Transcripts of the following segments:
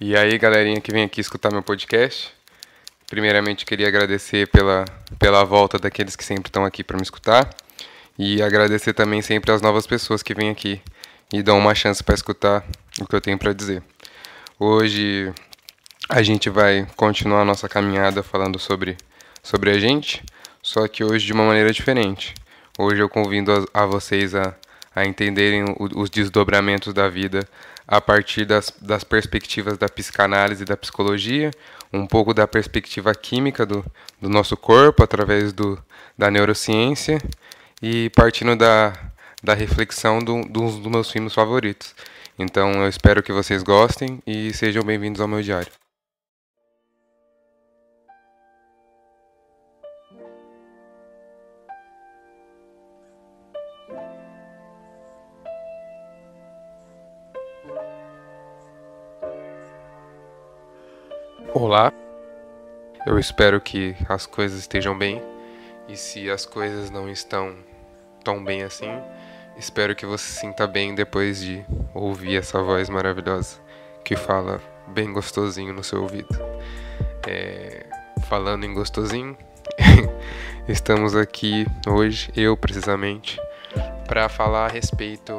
E aí, galerinha que vem aqui escutar meu podcast. Primeiramente, queria agradecer pela, pela volta daqueles que sempre estão aqui para me escutar. E agradecer também sempre às novas pessoas que vêm aqui e dão uma chance para escutar o que eu tenho para dizer. Hoje a gente vai continuar a nossa caminhada falando sobre, sobre a gente, só que hoje de uma maneira diferente. Hoje eu convido a, a vocês a, a entenderem o, os desdobramentos da vida a partir das, das perspectivas da psicanálise e da psicologia, um pouco da perspectiva química do, do nosso corpo através do, da neurociência e partindo da, da reflexão do, do, dos meus filmes favoritos. Então eu espero que vocês gostem e sejam bem-vindos ao meu diário. Olá, eu espero que as coisas estejam bem e se as coisas não estão tão bem assim, espero que você se sinta bem depois de ouvir essa voz maravilhosa que fala bem gostosinho no seu ouvido. É, falando em gostosinho, estamos aqui hoje, eu precisamente, para falar a respeito.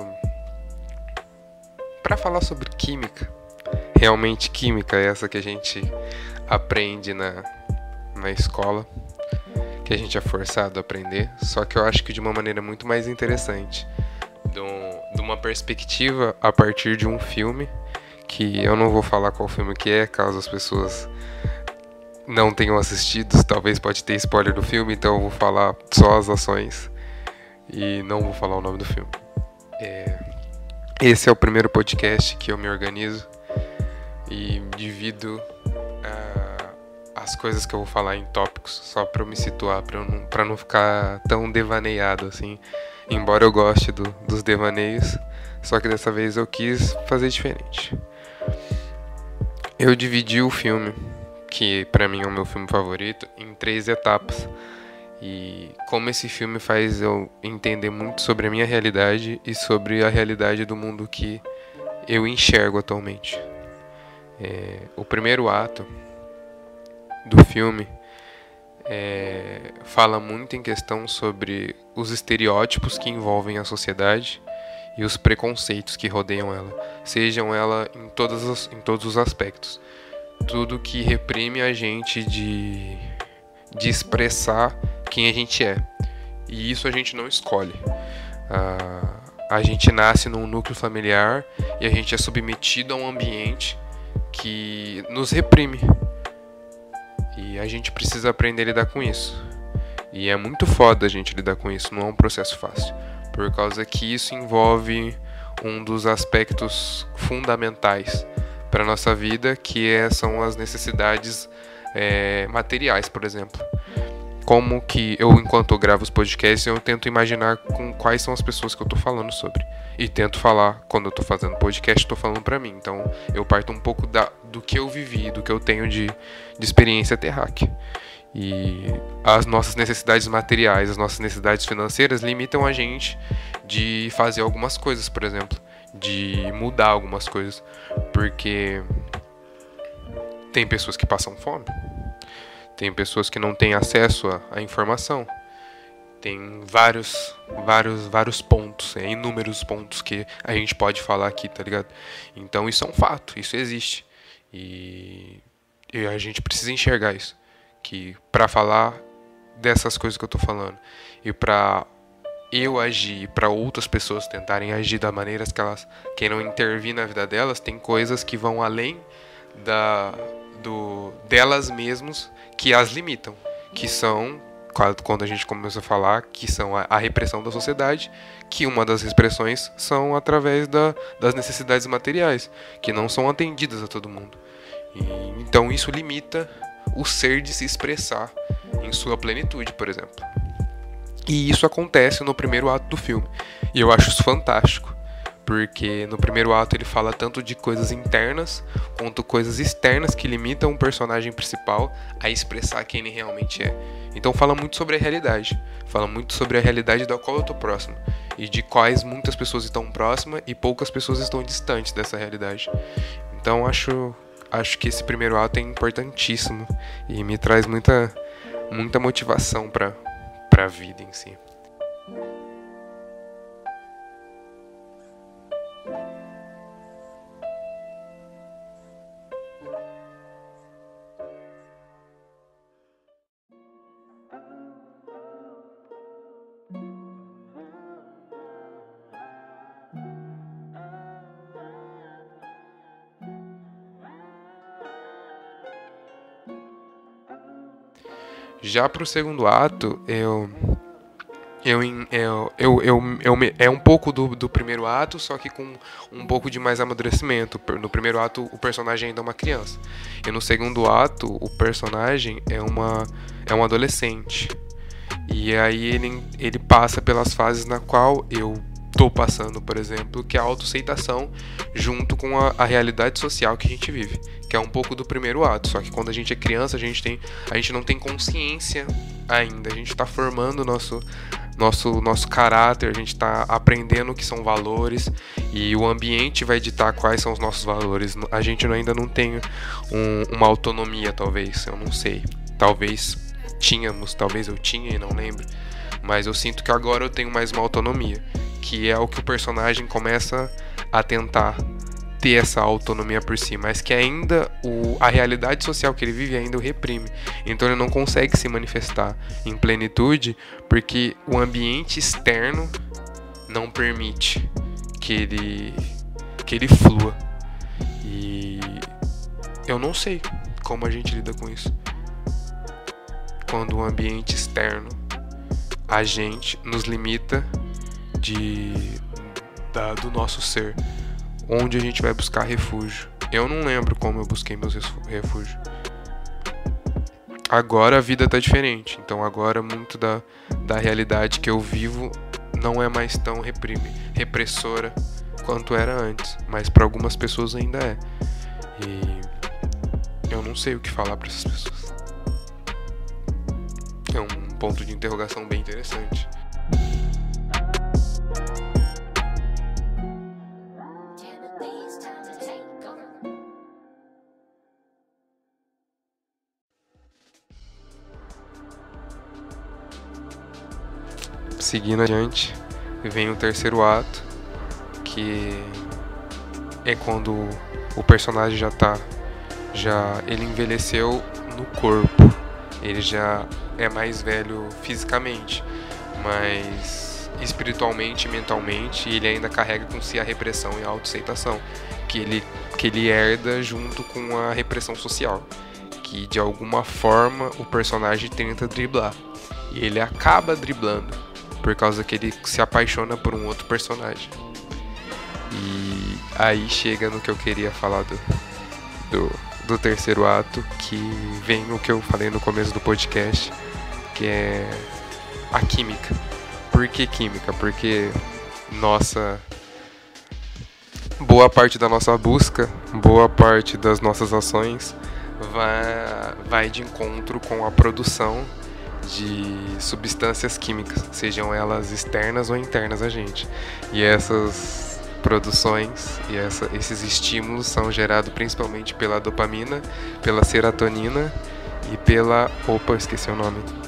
para falar sobre química realmente química, essa que a gente aprende na, na escola, que a gente é forçado a aprender, só que eu acho que de uma maneira muito mais interessante, de, um, de uma perspectiva a partir de um filme, que eu não vou falar qual filme que é, caso as pessoas não tenham assistido, talvez pode ter spoiler do filme, então eu vou falar só as ações e não vou falar o nome do filme. É, esse é o primeiro podcast que eu me organizo e divido uh, as coisas que eu vou falar em tópicos só para eu me situar, para não, pra não ficar tão devaneado assim. Embora eu goste do, dos devaneios, só que dessa vez eu quis fazer diferente. Eu dividi o filme, que para mim é o meu filme favorito, em três etapas. E como esse filme faz eu entender muito sobre a minha realidade e sobre a realidade do mundo que eu enxergo atualmente. É, o primeiro ato do filme é, fala muito em questão sobre os estereótipos que envolvem a sociedade e os preconceitos que rodeiam ela, sejam ela em, todas as, em todos os aspectos. Tudo que reprime a gente de, de expressar quem a gente é. E isso a gente não escolhe. A gente nasce num núcleo familiar e a gente é submetido a um ambiente que nos reprime. E a gente precisa aprender a lidar com isso. E é muito foda a gente lidar com isso, não é um processo fácil. Por causa que isso envolve um dos aspectos fundamentais para nossa vida, que é, são as necessidades é, materiais, por exemplo. Como que eu, enquanto eu gravo os podcasts, eu tento imaginar com quais são as pessoas que eu estou falando sobre e tento falar quando eu tô fazendo podcast, estou falando para mim. Então, eu parto um pouco da, do que eu vivi, do que eu tenho de, de experiência terráquea. E as nossas necessidades materiais, as nossas necessidades financeiras limitam a gente de fazer algumas coisas, por exemplo, de mudar algumas coisas, porque tem pessoas que passam fome, tem pessoas que não têm acesso à informação, tem vários, vários, vários pontos, é, inúmeros pontos que a gente pode falar aqui, tá ligado? Então isso é um fato, isso existe. E, e a gente precisa enxergar isso. Que para falar dessas coisas que eu tô falando e para eu agir para outras pessoas tentarem agir da maneira que elas queiram intervir na vida delas, tem coisas que vão além da do delas mesmas que as limitam, que são quando a gente começa a falar que são a, a repressão da sociedade, que uma das expressões são através da, das necessidades materiais, que não são atendidas a todo mundo. E, então isso limita o ser de se expressar em sua plenitude, por exemplo. E isso acontece no primeiro ato do filme. E eu acho isso fantástico porque no primeiro ato ele fala tanto de coisas internas quanto coisas externas que limitam o personagem principal a expressar quem ele realmente é. Então fala muito sobre a realidade, fala muito sobre a realidade da qual eu estou próximo e de quais muitas pessoas estão próximas e poucas pessoas estão distantes dessa realidade. Então acho acho que esse primeiro ato é importantíssimo e me traz muita, muita motivação para a vida em si. Já pro segundo ato, eu. Eu, eu, eu, eu, eu, é um pouco do, do primeiro ato, só que com um pouco de mais amadurecimento. No primeiro ato, o personagem ainda é uma criança. E no segundo ato, o personagem é, uma, é um adolescente. E aí ele, ele passa pelas fases na qual eu tô passando, por exemplo, que é a autoaceitação junto com a, a, realidade social que a gente vive, que é um pouco do primeiro ato. Só que quando a gente é criança, a gente tem, a gente não tem consciência ainda. A gente está formando nosso nosso nosso caráter, a gente está aprendendo o que são valores e o ambiente vai ditar quais são os nossos valores. A gente ainda não tem um, uma autonomia, talvez, eu não sei. Talvez tínhamos, talvez eu tinha e não lembro. Mas eu sinto que agora eu tenho mais uma autonomia que é o que o personagem começa a tentar ter essa autonomia por si, mas que ainda o, a realidade social que ele vive ainda o reprime. Então ele não consegue se manifestar em plenitude porque o ambiente externo não permite que ele que ele flua. E eu não sei como a gente lida com isso. Quando o ambiente externo a gente nos limita de da, do nosso ser, onde a gente vai buscar refúgio. Eu não lembro como eu busquei meus refúgios. Agora a vida tá diferente, então agora muito da, da realidade que eu vivo não é mais tão reprime, repressora quanto era antes, mas para algumas pessoas ainda é. E eu não sei o que falar para essas pessoas. É um ponto de interrogação bem interessante. Seguindo adiante, vem o terceiro ato, que é quando o personagem já tá já ele envelheceu no corpo. Ele já é mais velho fisicamente, mas espiritualmente e mentalmente ele ainda carrega com si a repressão e a autoaceitação que ele que ele herda junto com a repressão social, que de alguma forma o personagem tenta driblar. E ele acaba driblando por causa que ele se apaixona por um outro personagem. E aí chega no que eu queria falar do, do, do terceiro ato, que vem o que eu falei no começo do podcast, que é a química. Por que química? Porque nossa boa parte da nossa busca, boa parte das nossas ações vai, vai de encontro com a produção de substâncias químicas, sejam elas externas ou internas a gente. E essas produções e essa, esses estímulos são gerados principalmente pela dopamina, pela serotonina e pela. Opa, esqueci o nome.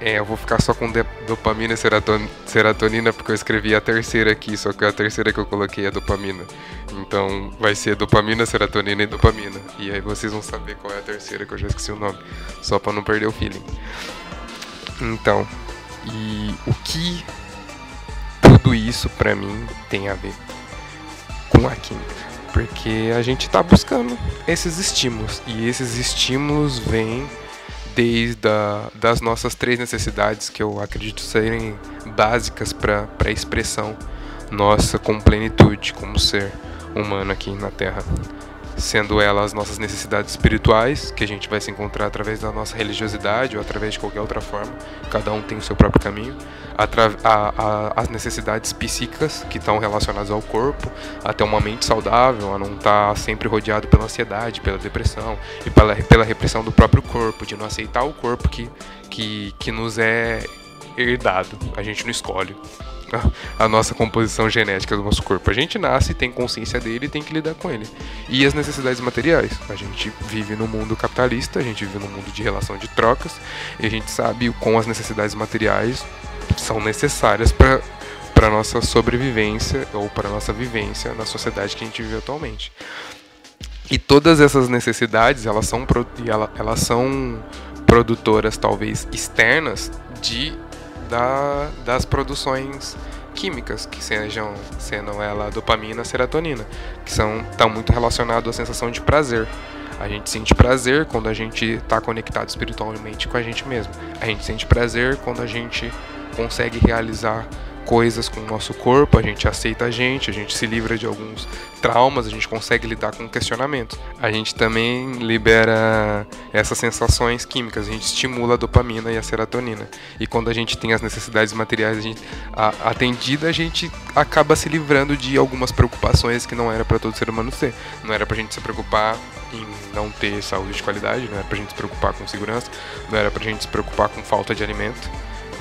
É, eu vou ficar só com dopamina e serotonina porque eu escrevi a terceira aqui, só que a terceira que eu coloquei é dopamina. Então vai ser dopamina, serotonina e dopamina. E aí vocês vão saber qual é a terceira que eu já esqueci o nome, só para não perder o feeling. Então, e o que tudo isso para mim tem a ver com a química? Porque a gente está buscando esses estímulos e esses estímulos vêm desde a, das nossas três necessidades que eu acredito serem básicas para a expressão nossa com plenitude como ser humano aqui na Terra sendo elas as nossas necessidades espirituais, que a gente vai se encontrar através da nossa religiosidade ou através de qualquer outra forma, cada um tem o seu próprio caminho, a, a, as necessidades psíquicas que estão relacionadas ao corpo, até uma mente saudável, a não estar tá sempre rodeado pela ansiedade, pela depressão e pela, pela repressão do próprio corpo, de não aceitar o corpo que, que, que nos é herdado, a gente não escolhe. A, a, nossa composição genética do nosso corpo. A gente nasce, tem consciência dele e tem que lidar com ele. E as necessidades materiais. A gente vive no mundo capitalista, a gente vive no mundo de relação de trocas, e a gente sabe com as necessidades materiais são necessárias para para nossa sobrevivência ou para nossa vivência na sociedade que a gente vive atualmente. E todas essas necessidades, elas são, elas são produtoras talvez externas de da, das produções químicas, que sejam sendo ela dopamina, serotonina, que são estão muito relacionados à sensação de prazer. A gente sente prazer quando a gente está conectado espiritualmente com a gente mesmo. A gente sente prazer quando a gente consegue realizar coisas com o nosso corpo, a gente aceita a gente, a gente se livra de alguns traumas, a gente consegue lidar com questionamentos. A gente também libera essas sensações químicas, a gente estimula a dopamina e a serotonina. E quando a gente tem as necessidades materiais a gente, a, atendida, a gente acaba se livrando de algumas preocupações que não era para todo ser humano ter. Não era para a gente se preocupar em não ter saúde de qualidade, não era para a gente se preocupar com segurança, não era para a gente se preocupar com falta de alimento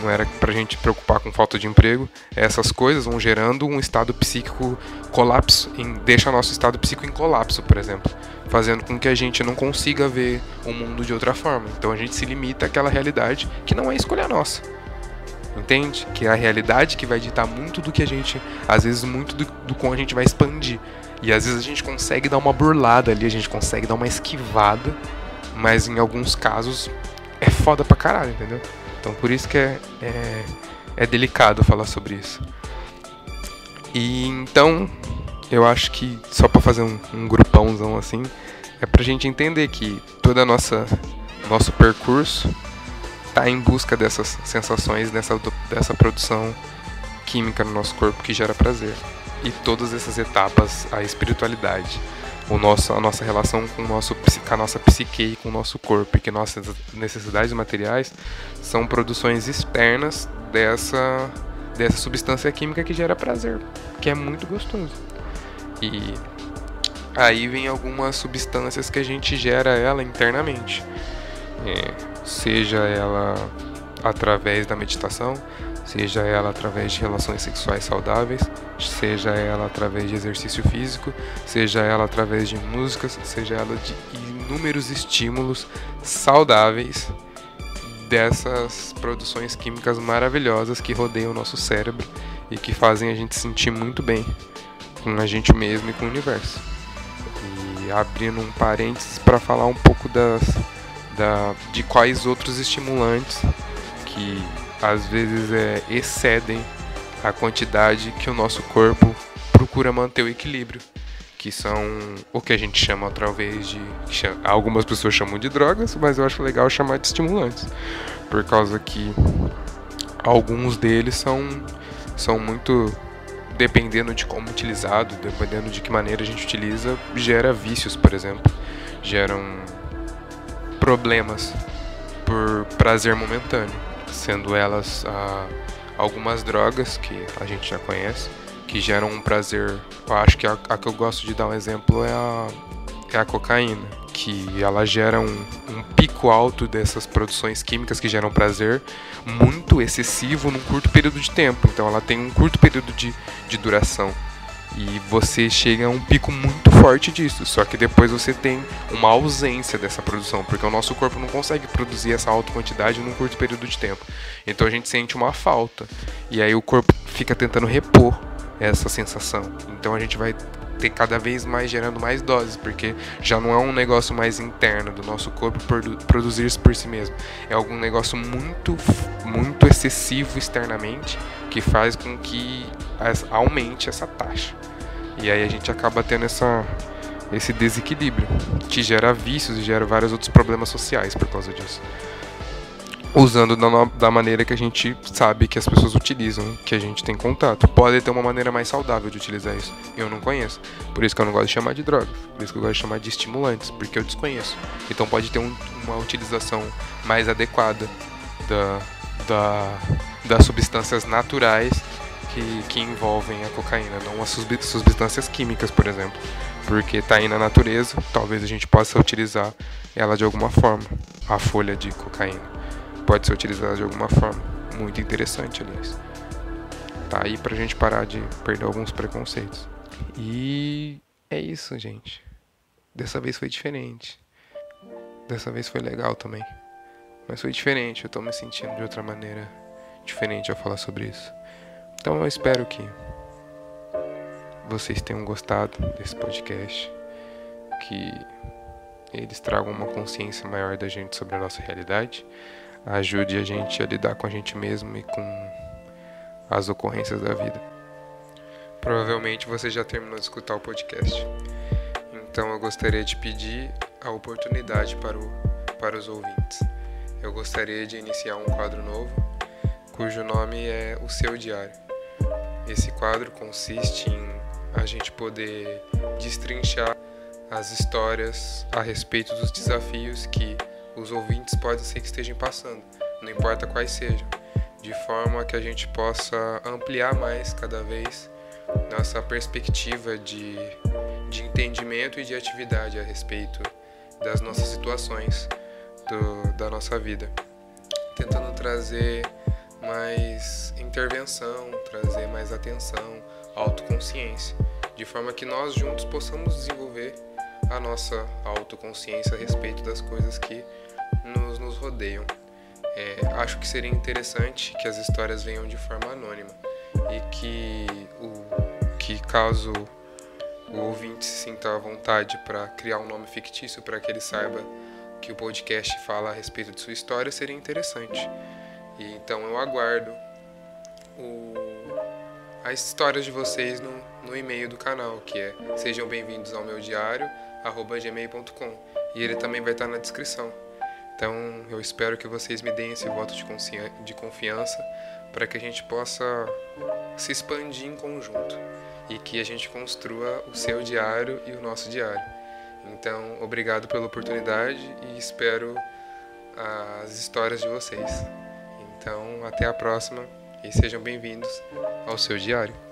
não era pra gente preocupar com falta de emprego. Essas coisas vão gerando um estado psíquico colapso, em, deixa nosso estado psíquico em colapso, por exemplo, fazendo com que a gente não consiga ver o mundo de outra forma. Então a gente se limita àquela realidade que não é escolha nossa. Entende? Que é a realidade que vai ditar muito do que a gente, às vezes muito do, do a gente vai expandir. E às vezes a gente consegue dar uma burlada ali, a gente consegue dar uma esquivada, mas em alguns casos é foda pra caralho, entendeu? Então por isso que é, é, é delicado falar sobre isso. E então eu acho que só para fazer um, um grupãozão assim, é pra gente entender que toda a nossa nosso percurso tá em busca dessas sensações, dessa, dessa produção química no nosso corpo que gera prazer. E todas essas etapas, a espiritualidade, o nosso, a nossa relação com, o nosso, com a nossa psique e com o nosso corpo, e que nossas necessidades materiais são produções externas dessa, dessa substância química que gera prazer, que é muito gostoso. E aí vem algumas substâncias que a gente gera ela internamente, é, seja ela através da meditação, seja ela através de relações sexuais saudáveis, seja ela através de exercício físico, seja ela através de músicas, seja ela de inúmeros estímulos saudáveis dessas produções químicas maravilhosas que rodeiam o nosso cérebro e que fazem a gente sentir muito bem com a gente mesmo e com o universo. E abrindo um parênteses para falar um pouco das, da, de quais outros estimulantes que às vezes é, excedem a quantidade que o nosso corpo procura manter o equilíbrio, que são o que a gente chama através de. Algumas pessoas chamam de drogas, mas eu acho legal chamar de estimulantes, por causa que alguns deles são, são muito. Dependendo de como utilizado, dependendo de que maneira a gente utiliza, gera vícios, por exemplo, geram problemas por prazer momentâneo sendo elas ah, algumas drogas que a gente já conhece, que geram um prazer. Eu acho que a, a que eu gosto de dar um exemplo é a, é a cocaína, que ela gera um, um pico alto dessas produções químicas que geram prazer muito excessivo num curto período de tempo. Então ela tem um curto período de, de duração. E você chega a um pico muito forte disso, só que depois você tem uma ausência dessa produção, porque o nosso corpo não consegue produzir essa alta quantidade num curto período de tempo. Então a gente sente uma falta. E aí o corpo fica tentando repor essa sensação. Então a gente vai ter cada vez mais gerando mais doses, porque já não é um negócio mais interno do nosso corpo produ produzir isso por si mesmo. É algum negócio muito, muito excessivo externamente que faz com que aumente essa taxa. E aí a gente acaba tendo essa, esse desequilíbrio, que gera vícios e gera vários outros problemas sociais por causa disso. Usando da, da maneira que a gente sabe que as pessoas utilizam, que a gente tem contato. Pode ter uma maneira mais saudável de utilizar isso. Eu não conheço. Por isso que eu não gosto de chamar de drogas. Por isso que eu gosto de chamar de estimulantes, porque eu desconheço. Então pode ter um, uma utilização mais adequada da, da, das substâncias naturais que, que envolvem a cocaína, não as substâncias químicas, por exemplo. Porque está aí na natureza, talvez a gente possa utilizar ela de alguma forma. A folha de cocaína pode ser utilizada de alguma forma. Muito interessante, aliás. tá aí pra gente parar de perder alguns preconceitos. E é isso, gente. Dessa vez foi diferente. Dessa vez foi legal também. Mas foi diferente, eu tô me sentindo de outra maneira diferente ao falar sobre isso. Então eu espero que vocês tenham gostado desse podcast, que eles tragam uma consciência maior da gente sobre a nossa realidade, ajude a gente a lidar com a gente mesmo e com as ocorrências da vida. Provavelmente você já terminou de escutar o podcast. Então eu gostaria de pedir a oportunidade para, o, para os ouvintes. Eu gostaria de iniciar um quadro novo, cujo nome é O Seu Diário. Esse quadro consiste em a gente poder destrinchar as histórias a respeito dos desafios que os ouvintes podem ser que estejam passando, não importa quais sejam, de forma que a gente possa ampliar mais cada vez nossa perspectiva de, de entendimento e de atividade a respeito das nossas situações do, da nossa vida, tentando trazer mais intervenção, trazer mais atenção, autoconsciência, de forma que nós juntos possamos desenvolver a nossa autoconsciência a respeito das coisas que nos, nos rodeiam. É, acho que seria interessante que as histórias venham de forma anônima e que, o, que caso o ouvinte se sinta à vontade para criar um nome fictício para que ele saiba que o podcast fala a respeito de sua história, seria interessante. E então eu aguardo o, as histórias de vocês no, no e-mail do canal, que é sejam bem-vindos ao meu diário, gmail.com. E ele também vai estar na descrição. Então eu espero que vocês me deem esse voto de, de confiança para que a gente possa se expandir em conjunto e que a gente construa o seu diário e o nosso diário. Então, obrigado pela oportunidade e espero as histórias de vocês. Então, até a próxima e sejam bem-vindos ao seu diário.